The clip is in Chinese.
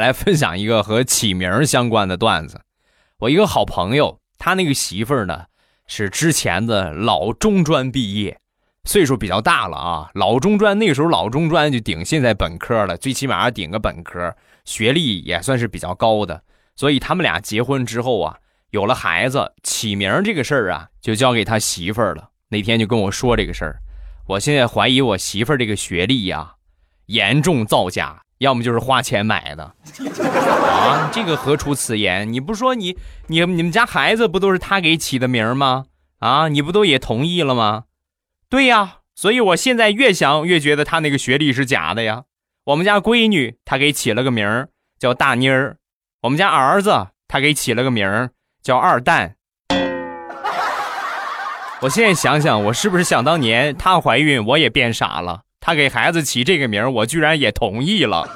来分享一个和起名相关的段子。我一个好朋友，他那个媳妇儿呢是之前的老中专毕业，岁数比较大了啊。老中专那个时候老中专就顶现在本科了，最起码顶个本科，学历也算是比较高的。所以他们俩结婚之后啊，有了孩子，起名这个事儿啊，就交给他媳妇儿了。那天就跟我说这个事儿，我现在怀疑我媳妇儿这个学历呀，严重造假，要么就是花钱买的。啊，这个何出此言？你不说你你你们家孩子不都是他给起的名吗？啊，你不都也同意了吗？对呀，所以我现在越想越觉得他那个学历是假的呀。我们家闺女他给起了个名儿叫大妮儿。我们家儿子他给起了个名儿叫二蛋。我现在想想，我是不是想当年她怀孕我也变傻了？他给孩子起这个名，我居然也同意了。